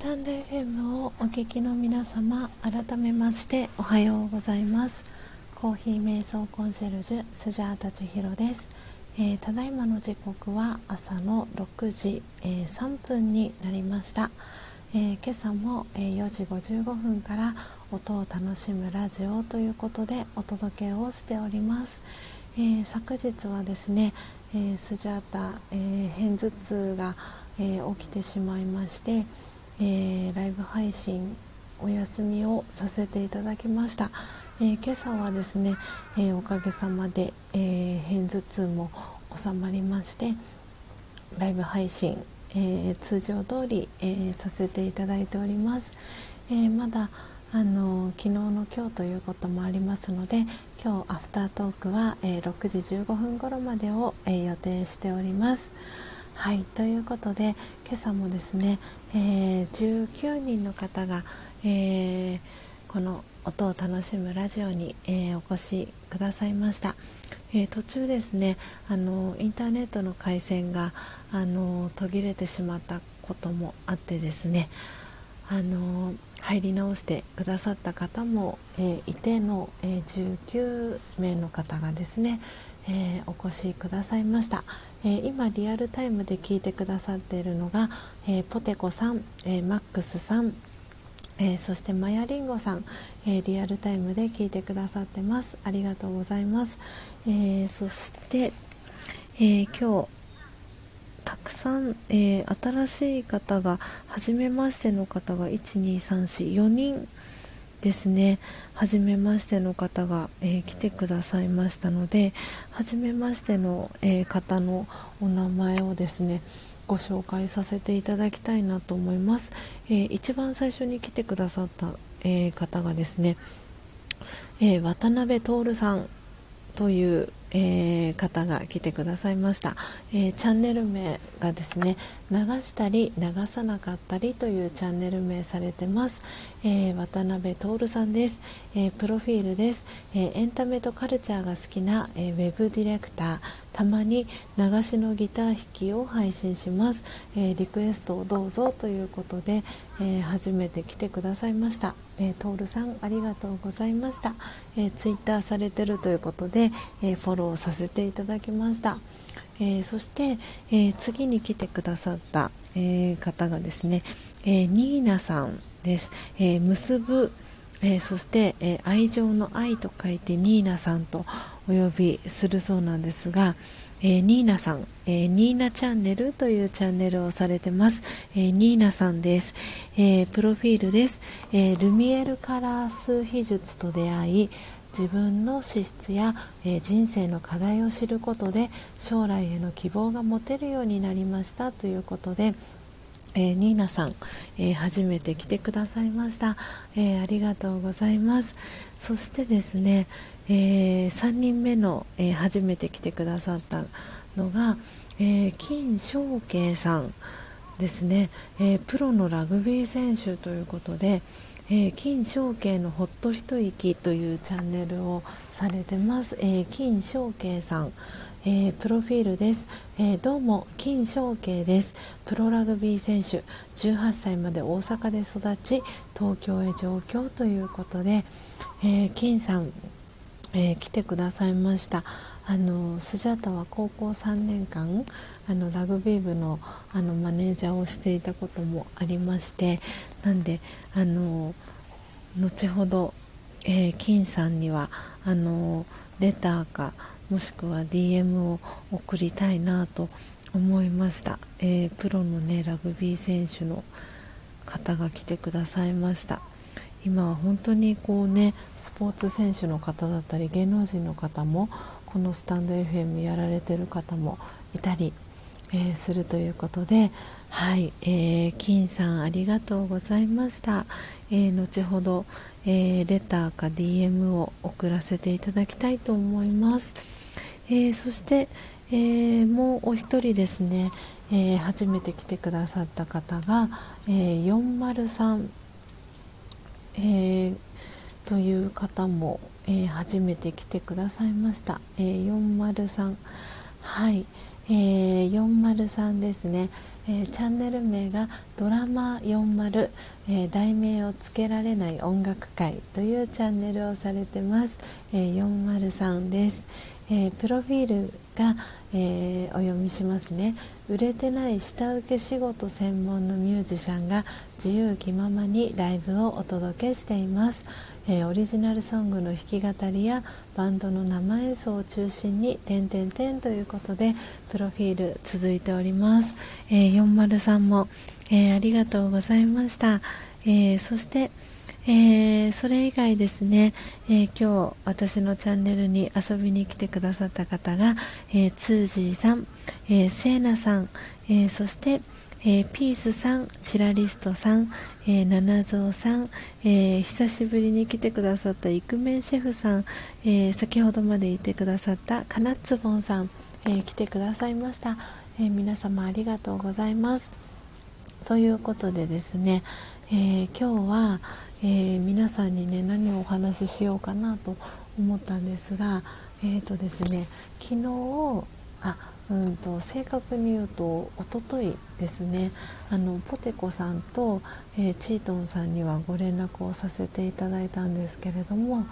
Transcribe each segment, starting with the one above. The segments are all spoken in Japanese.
タンド FM をお聞きの皆様改めましておはようございます。コーヒー瞑想コンシェルジュスジャータチヒロです、えー、ただいまの時刻は朝の6時、えー、3分になりました、えー、今朝も、え4時55分から音を楽しむラジオということでお届けをしております、え昨日はですね、えスジャータ、え片頭痛が、え起きてしまいましてえー、ライブ配信お休みをさせていただきました、えー、今朝はですね、えー、おかげさまで、え片頭痛も収まりましてライブ配信、え通常通り、えさせていただいております、えまだあの昨日の今日ということもありますので今日アフタートークは、え6時15分頃までを、え予定しております。はいということで今朝もですね、えー、19人の方が、えー、この音を楽しむラジオに、えー、お越しくださいました、え途中ですねあのインターネットの回線があの途切れてしまったこともあってですねあの入り直してくださった方も、えいての、え19名の方がですね、えお越しくださいました。えー、今リアルタイムで聞いてくださっているのが、えー、ポテコさん、えー、マックスさん、えそしてマヤリンゴさん、えリアルタイムで聞いてくださってます。ありがとうございます、えそして、え今日たくさん、え新しい方が初めましての方が12344人。ですね。初めましての方が、えー、来てくださいましたので初めましての、えー、方のお名前をですねご紹介させていただきたいなと思います、えー、一番最初に来てくださった、え方がですね、え渡辺徹さんという、えー、方が来てくださいました、えー、チャンネル名がですね流したり流さなかったりというチャンネル名されてます、えー、渡辺徹さんです、えプロフィールです、えエンタメとカルチャーが好きな、えウェブディレクター。たまに流しのギター弾きを配信します、えリクエストをどうぞということで、え初めて来てくださいました、えー、さんありがとうございました、えツイッターされてるということで、えフォローさせていただきました、えー、そして、えー、次に来てくださった、えー、方がですね、えニーナさん。です、え結ぶ、えそして、え愛情の愛と書いてニーナさんとお呼びするそうなんですが、えニーナさん、えニーナチャンネルというチャンネルをされてます、えニーナさんです、えプロフィールです、えルミエルカラー数秘術と出会い自分の資質や、えー、人生の課題を知ることで将来への希望が持てるようになりましたということで、えー、ニーナさん、えー、初めて来てくださいました、えありがとうございます。そしてですね、え3人目の、え初めて来てくださったのが、え金正慶さんですね、えプロのラグビー選手ということで、えー、金正慶のほっと一息というチャンネルをされてます、えー、金正慶さん、えー、プロフィールです、えどうも金正慶です。プロラグビー選手。18歳まで大阪で育ち東京へ上京ということで、え金さん、え来てくださいました。あのスジャタは高校3年間あのラグビー部のあのマネージャーをしていたこともありましてなんであの後ほど、え、金さんにはあのレターかもしくは DM を送りたいなと思いました、えー、プロのねラグビー選手の方が来てくださいました。今は本当にこうねスポーツ選手の方だったり芸能人の方もこのスタンド FM やられている方もいたり、えー、するということではい、えー、金さんありがとうございました、えー、後ほど、えレターか DM を送らせていただきたいと思います、えそして、えもうお一人ですね、え初めて来てくださった方が、え403えー、という方も、え、初めて来てくださいました、えー、403はい、ええー、403ですね、え、チャンネル名がドラマ40、え、題名をつけられない音楽会というチャンネルをされてます、えー、403です、えー、プロフィールが、えー、お読みしますね。売れてない下請け仕事専門のミュージシャンが自由気ままにライブをお届けしています。えー、オリジナルソングの弾き語りやバンドの生演奏を中心に「点点点」ということでプロフィール続いております、えー、403も、え、ありがとうございました、えそして、えそれ以外ですね、え今日私のチャンネルに遊びに来てくださった方が、えツージーさん、えー、セーナさん、えそして、え、ピースさん、チラリストさん、えー、七蔵さん、え、久しぶりに来てくださったイクメンシェフさん、え先ほどまでいてくださったカナッツボンさん、え来てくださいました、え皆様ありがとうございます。ということでですね、え今日は、え皆さんにね何をお話ししようかなと思ったんですがえっ、とですね昨日あうんと正確に言うとおとといですねあのポテコさんと、えー、チートンさんにはご連絡をさせていただいたんですけれども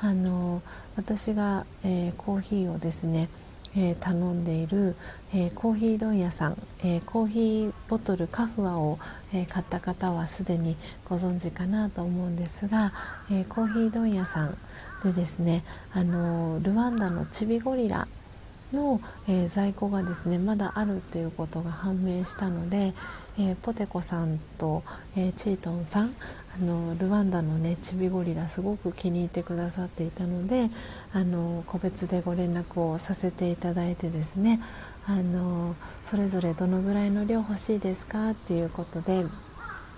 あの私が、えー、コーヒーをですねえー、頼んでいる、えー、コーヒー問屋さん、えー、コーヒーボトルカフアを、え買った方はすでにご存知かなと思うんですが、えコーヒー問屋さんでですねあのルワンダのチビゴリラの、え、在庫がですねまだあるっていうことが判明したので、え、ポテコさんと、え、チートンさんあのルワンダのねチビゴリラすごく気に入ってくださっていたのであの個別でご連絡をさせていただいてですねあのそれぞれどのぐらいの量欲しいですかっていうことで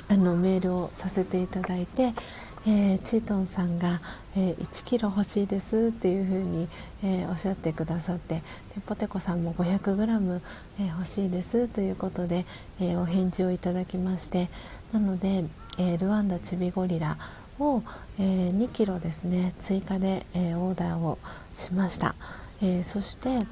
あのメールをさせていただいて、えー、チートンさんが、えー、1キロ欲しいですっていうふうに、えー、おっしゃってくださってでポテコさんも 500g、えー、欲しいですということで、えお返事をいただきましてなので、えルワンダチビゴリラを、え2キロですね追加で、えオーダーをしました、えそして、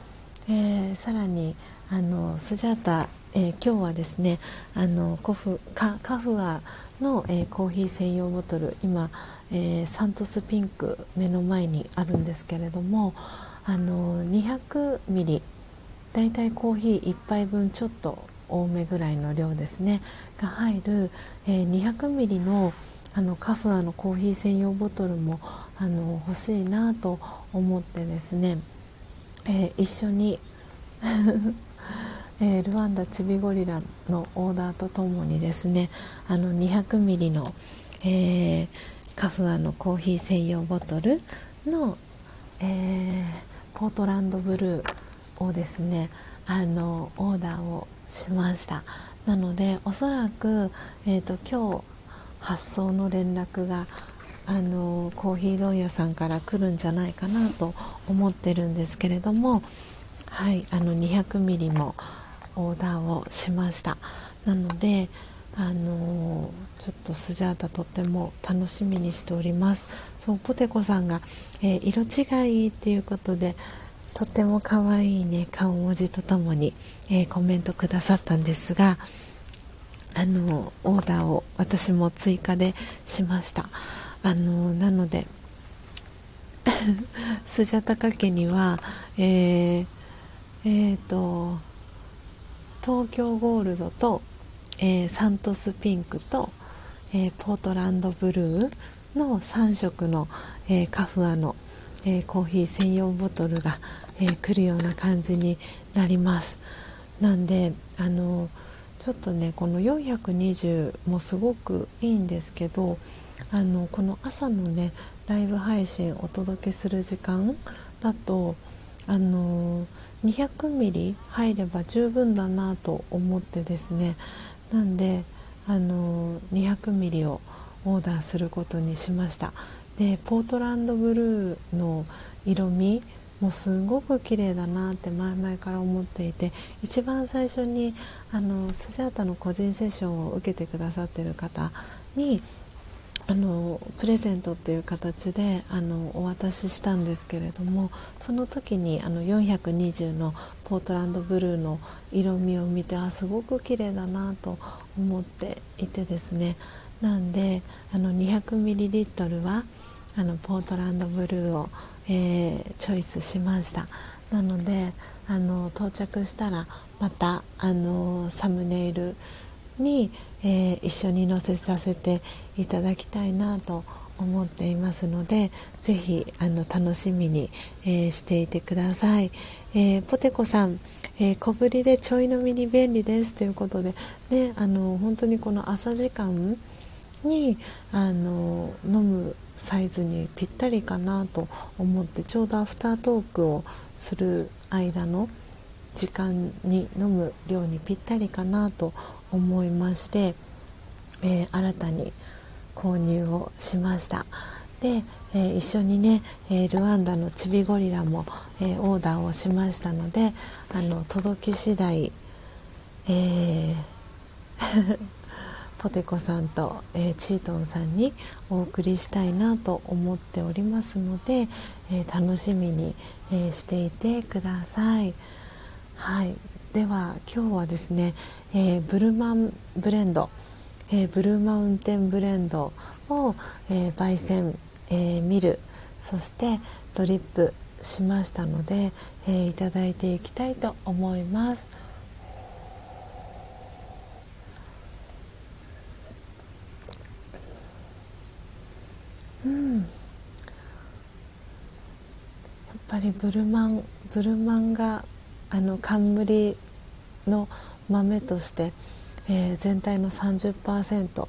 えさらにあのスジャータ、え今日はですねあのコフカカフアの、えー、コーヒー専用ボトル今、えー、サントスピンク目の前にあるんですけれどもあの200ミリだいたいコーヒー1杯分ちょっと多めぐらいの量ですねが入る、えー、200ミリのあのカフアのコーヒー専用ボトルもあの欲しいなと思ってですね、えー、一緒に えー、ルワンダチビゴリラのオーダーとともにですねあの200ミリの、えー、カフアのコーヒー専用ボトルの、え、ポートランドブルーをですねあのオーダーをしました。なのでおそらく、えーと、今日発送の連絡があのコーヒー問屋さんから来るんじゃないかなと思ってるんですけれどもはいあの200ミリもオーダーをしました。なのであの、ちょっとスジャータとっても楽しみにしております。そうポテコさんが、えー、色違いっていうことでとっても可愛いね顔文字とともに、えー、コメントくださったんですがあのオーダーを私も追加でしました。あのなので スジャタカ家にはえー、えー、と東京ゴールドと、えー、サントスピンクと、えー、ポートランドブルーの3色の、え、カフアの、えコーヒー専用ボトルが、え来るような感じになります。なんであのちょっとねこの420もすごくいいんですけどあのこの朝のねライブ配信お届けする時間だとあの200ミリ入れば十分だなと思ってですねなんであの200ミリをオーダーすることにしました。でポートランドブルーの色味もうすごく綺麗だなって前々から思っていて一番最初にあのスジャータの個人セッションを受けてくださってる方にあのプレゼントっていう形であのお渡ししたんですけれどもその時にあの420のポートランドブルーの色味を見てあすごく綺麗だなと思っていてですね。なんであの 200ml はあのポートランドブルーを、えー、チョイスしました。なのであの到着したらまたあのサムネイルに、えー、一緒に載せさせていただきたいなと思っていますのでぜひあの楽しみに、えー、していてください、えー、ポテコさん、えー、小ぶりでちょい飲みに便利ですということで、ね、あの本当にこの朝時間にあの飲むサイズにぴったりかなと思ってちょうどアフタートークをする間の時間に飲む量にぴったりかなと思いまして、えー、新たに購入をしました。で、えー、一緒にね、えー、ルワンダのチビゴリラも、えオーダーをしましたのであの届き次第、えポテコさんと、えー、チートンさんにお送りしたいなと思っておりますので、えー、楽しみに、えー、していてください。はい、では今日はですね、えブルマンブレンド、えブルーマウンテンブレンドを、え焙煎、えミルそしてドリップしましたので、えいただいていきたいと思います。うん。やっぱりブルマンブルマンがあの冠の豆として、えー、全体の30%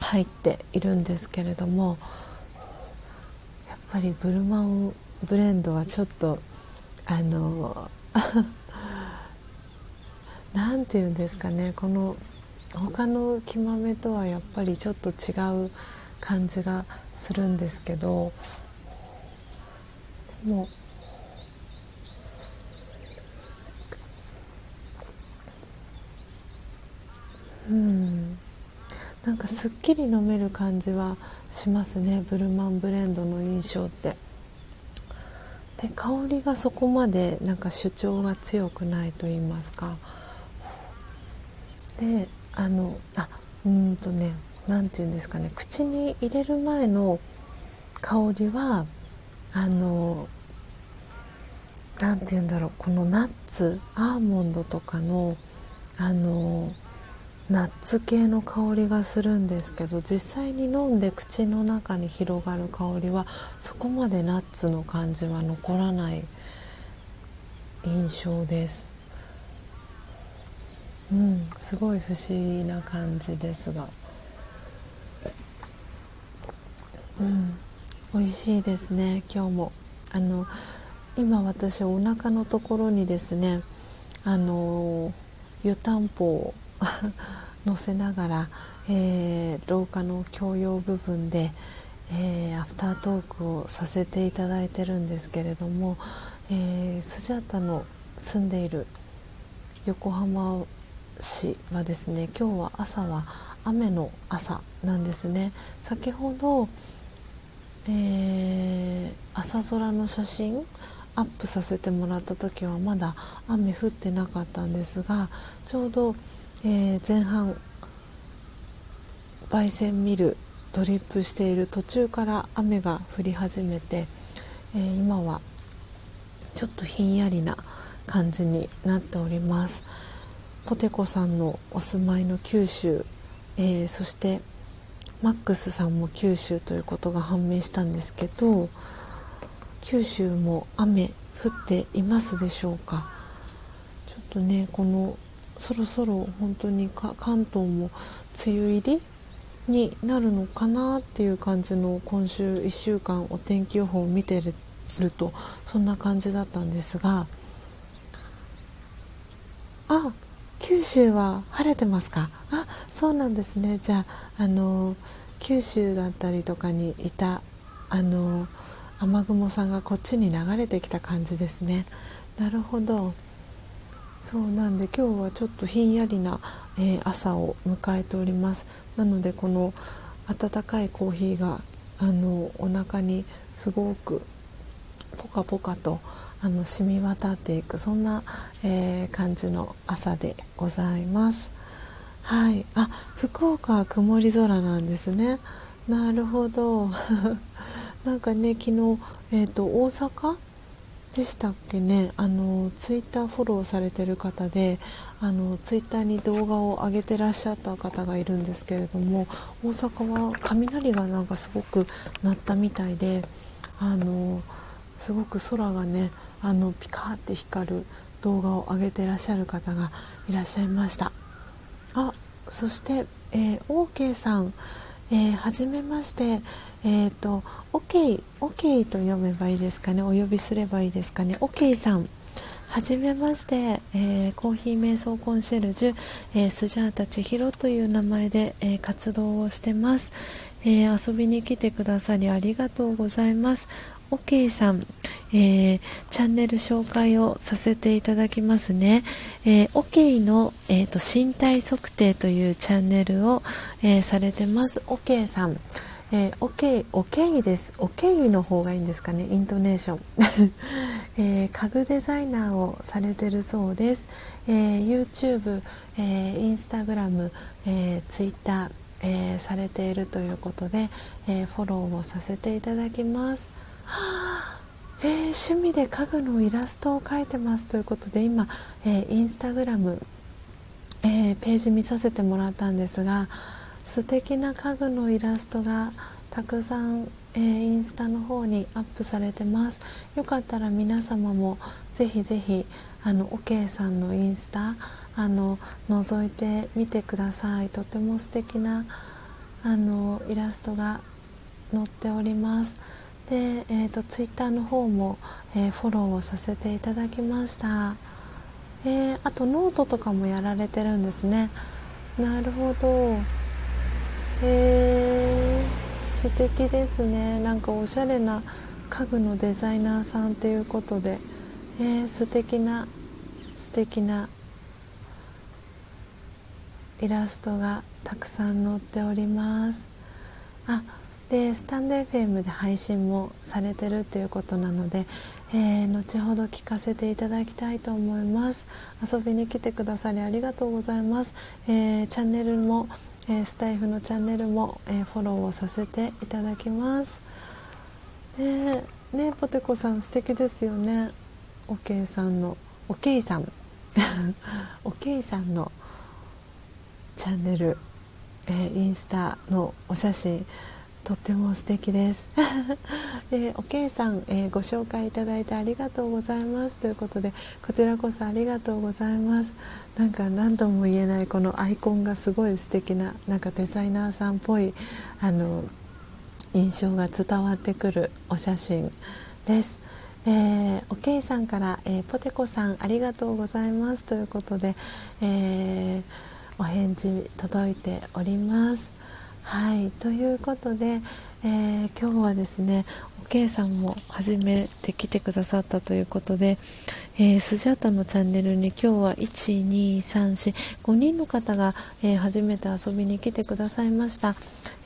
入っているんですけれどもやっぱりブルマンブレンドはちょっとあの 何て言うんですかねこの他の木豆とはやっぱりちょっと違う感じがするんですけどでもうんなんかすっきり飲める感じはしますねブルマンブレンドの印象って。で香りがそこまでなんか主張が強くないと言いますかであのあうんとね何て言うんですかね口に入れる前の香りはあの何て言うんだろうこのナッツアーモンドとかのあのナッツ系の香りがするんですけど実際に飲んで口の中に広がる香りはそこまでナッツの感じは残らない印象です。うんすごい不思議な感じですが。うん美味しいですね今日も。あの今私お腹のところにですねあの湯たんぽを 乗せながら、えー、廊下の共用部分で、えー、アフタートークをさせていただいてるんですけれども、えー、スジャータの住んでいる横浜市はですね今日は朝は雨の朝なんですね。先ほど、えー、朝空の写真アップさせてもらった時はまだ雨降ってなかったんですがちょうどえー、前半焙煎ミルドリップしている途中から雨が降り始めて、えー、今はちょっとひんやりな感じになっております。ポテコさんのお住まいの九州、えー、そしてマックスさんも九州ということが判明したんですけど九州も雨降っていますでしょうか？ちょっとねこのそろそろ本当に関東も梅雨入りになるのかなっていう感じの今週1週間お天気予報を見てるとそんな感じだったんですがあ九州は晴れてますか？あそうなんですね。じゃああの九州だったりとかにいたあの雨雲さんがこっちに流れてきた感じですね。なるほど。そうなんで今日はちょっとひんやりな、えー、朝を迎えております。なのでこの温かいコーヒーがあのお腹にすごくポカポカとあの染み渡っていくそんな、えー、感じの朝でございます。はい。あ福岡は曇り空なんですね。なるほど。なんかね昨日、えーと、大阪でしたっけね。あのツイッターフォローされてる方であのツイッターに動画を上げてらっしゃった方がいるんですけれども大阪は雷がなんかすごく鳴ったみたいであのすごく空がねあのピカーって光る動画を上げてらっしゃる方がいらっしゃいました。あそして、えー、OK さん。えー、はじめまして、えーと、OK, OK と読めばいいですかね。お呼びすればいいですかね。OK さん。はじめまして、えー、コーヒー瞑想コンシェルジュ、えー、スジャータ千尋という名前で、えー、活動をしてます、え遊びに来てくださりありがとうございます。OK さん、えー、チャンネル紹介をさせていただきますね。えー、OK の、えーと、身体測定というチャンネルを、えー、されてます。OK さん。えー、OK、OK です。OK の方がいいんですかね、イントネーション。えー、家具デザイナーをされてるそうです。えー、YouTube、えー、Instagram、えー、Twitter、えー、されているということで、えー、フォローをさせていただきます。えー、趣味で家具のイラストを描いてますということで今、えー、インスタグラム、えー、ページ見させてもらったんですが素敵な家具のイラストがたくさん、えー、インスタの方にアップされてます。よかったら皆様もぜひぜひあの OK さんのインスタあの覗いてみてください。とても素敵なあのイラストが載っております。で、えーと、ツイッターの方も、えー、フォローをさせていただきました、えー、あとノートとかもやられてるんですね。なるほど。えー、素敵ですね。なんかおしゃれな家具のデザイナーさんっていうことで、えー、素敵な素敵なイラストがたくさん載っております。あでスタンド FM で配信もされてるっていうことなので、えー、後ほど聞かせていただきたいと思います。遊びに来てくださりありがとうございます、えー、チャンネルも、えー、スタイフのチャンネルも、えフォローをさせていただきます。ねねポテコさん素敵ですよね。おけいさんのおけいさん。おけいさんのチャンネル、えインスタのお写真。とっても素敵です。で おけいさん、えー、ご紹介いただいてありがとうございますということでこちらこそありがとうございます。なんか何度も言えないこのアイコンがすごい素敵ななんかデザイナーさんっぽいあの印象が伝わってくるお写真です。えー、おけいさんから、えー、ポテコさんありがとうございますということで、えー、お返事届いております。はいということで、えー、今日はですねおけいさんも初めて来てくださったということで、えー、スジャータのチャンネルに今日は12345人の方が、えー、初めて遊びに来てくださいました、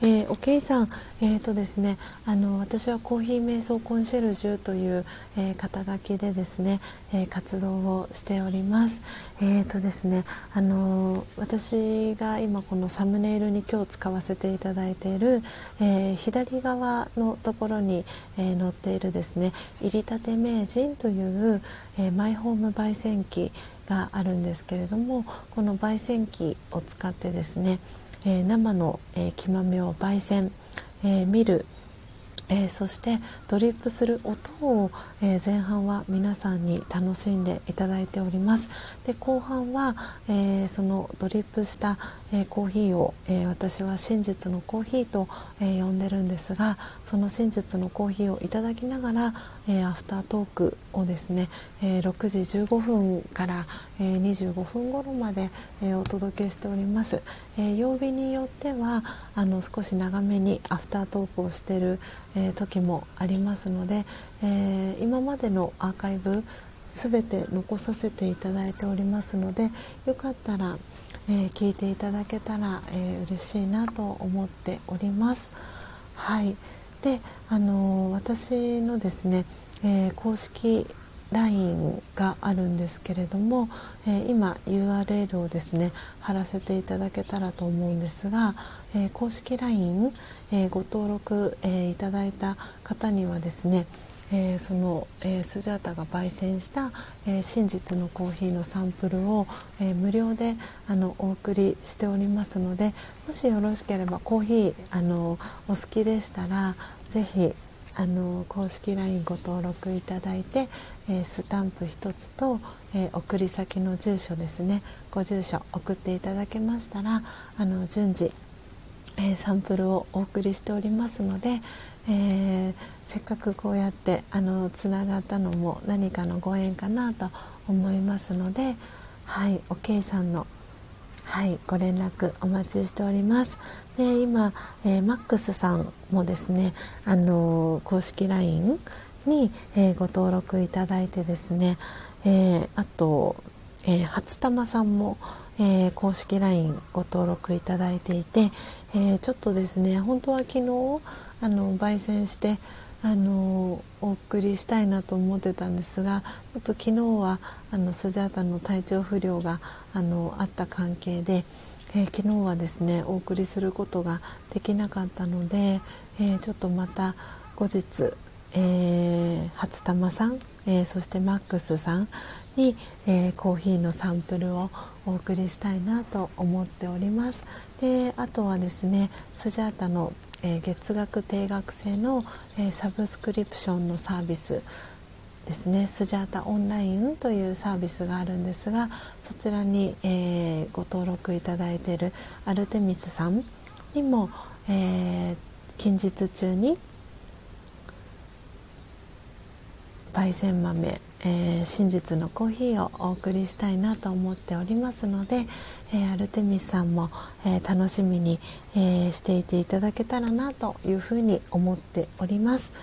えー、おけいさん、えーとですね、あの私はコーヒー瞑想コンシェルジュという、えー、肩書きでですね、えー、活動をしております。えーとですね、あの私が今このサムネイルに今日使わせていただいている、えー、左側のところに、えー、載っているですね入りたて名人という、えマイホーム焙煎機があるんですけれどもこの焙煎機を使ってですねえー、生の、えー、木豆を焙煎、えー、見るえー、そしてドリップする音を、え、前半は皆さんに楽しんでいただいております。で後半は、えー、そのドリップした、えコーヒーを、え私は真実のコーヒーと、え呼んでるんですがその真実のコーヒーをいただきながら、えアフタートークをですね、え6時15分から、え25分頃まで、えお届けしております、え曜日によってはあの少し長めにアフタートークをしている、え、時もありますので、え、今までのアーカイブ全て残させていただいておりますのでよかったら、えー、聞いていただけたら、えー、嬉しいなと思っております。はいであの私のですね、え公式 LINE があるんですけれども、えー、今 URL をですね貼らせていただけたらと思うんですが、えー、公式 LINE、えー、ご登録、えいただいた方にはですねえー、その、えー、スジャータが焙煎した、えー、真実のコーヒーのサンプルを、え無料であのお送りしておりますのでもしよろしければコーヒーあのお好きでしたらぜひあの公式 LINE ご登録いただいて、え、スタンプ1つと、え、送り先の住所ですね。ご住所送っていただけましたらあの順次、え、サンプルをお送りしておりますので、えせっかくこうやってあのつながったのも何かのご縁かなと思いますのではいおけいさんのはいご連絡お待ちしております。で今、えー、マックスさんもですねあのー、公式 LINE に、えー、ご登録いただいてですね、えあと、え初玉さんも、え公式 LINE ご登録いただいていて、えちょっとですね本当は昨日あの焙煎してあのお送りしたいなと思ってたんですがちょっと昨日はあのスジャータの体調不良があのあった関係で、えー、昨日はですねお送りすることができなかったので、えー、ちょっとまた後日、えー、初玉さん、えー、そしてマックスさんに、えー、コーヒーのサンプルをお送りしたいなと思っております。であとはですねスジャータのえー、月額定額制の、えー、サブスクリプションのサービスですね。スジャータオンラインというサービスがあるんですがそちらに、えー、ご登録いただいているアルテミスさんにも、え近日中に焙煎豆、えー、真実のコーヒーをお送りしたいなと思っておりますので、えー、アルテミスさんも、えー、楽しみに、えしていていただけたらなというふうに思っております。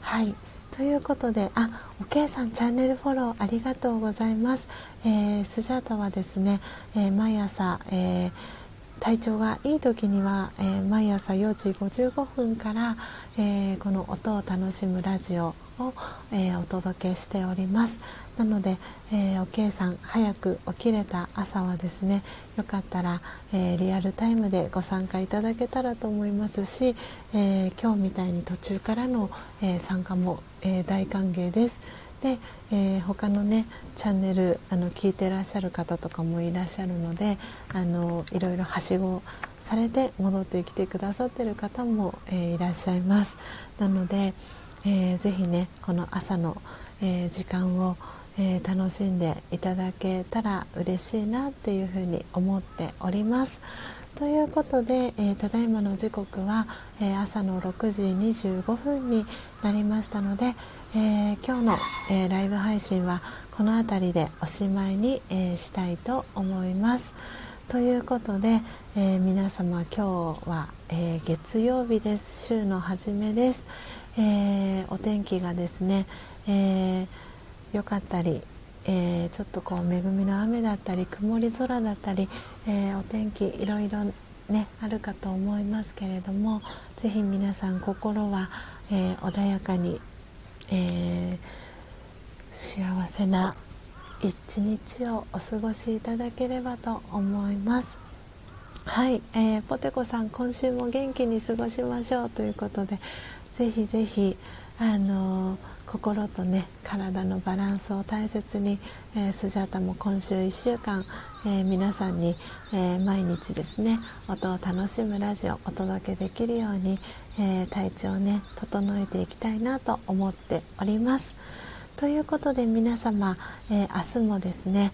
はいということで、あ、おけいさんチャンネルフォローありがとうございます。えー、スジャータはですね、えー、毎朝、えー、体調がいい時には、えー、毎朝4時55分から、えー、この音を楽しむラジオを、えー、お届けしております。なので、えー、おけいさん早く起きれた朝はですねよかったら、えー、リアルタイムでご参加いただけたらと思いますし、え今日みたいに途中からの、え参加も、え大歓迎です。で、え他のねチャンネルあの聞いてらっしゃる方とかもいらっしゃるのであのいろいろはしごされて戻ってきてくださってる方も、えいらっしゃいます。なのでえー、ぜひねこの朝の、えー、時間を、えー、楽しんでいただけたら嬉しいなっていうふうに思っております。ということで、えー、ただいまの時刻は、え、朝の6時25分になりましたので、え、今日の、えライブ配信はこの辺りでおしまいに、えしたいと思います。ということで、え皆様今日は、え月曜日です週の初めです。えー、お天気がですね、えー、かったり、えー、ちょっとこう恵みの雨だったり曇り空だったり、えお天気いろいろねあるかと思いますけれどもぜひ皆さん心は、え穏やかに、え幸せな一日をお過ごしいただければと思います。はい、えー、ポテコさん今週も元気に過ごしましょうということでぜひぜひあの心とね体のバランスを大切に、えー、スジャータも今週1週間、えー、皆さんに、えー、毎日ですね音を楽しむラジオをお届けできるように、え体調をね整えていきたいなと思っておりますということで皆様、え明日もですね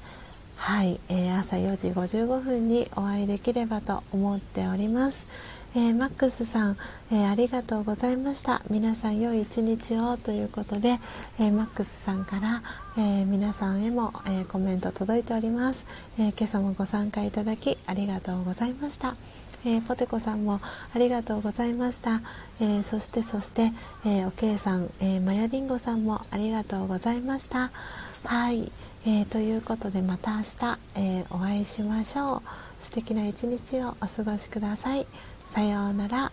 はい、え朝4時55分にお会いできればと思っております。えー、マックスさん、えー、ありがとうございました。皆さん良い一日をということで、えー、マックスさんから、え皆さんへも、えコメント届いております、え今朝もご参加いただきありがとうございました。えー、ポテコさんもありがとうございました、えー、そしてそして、えー、おけいさん、えー、マヤリンゴさんもありがとうございました。はい、えー、ということでまた明日、えお会いしましょう。素敵な一日をお過ごしください。さようなら。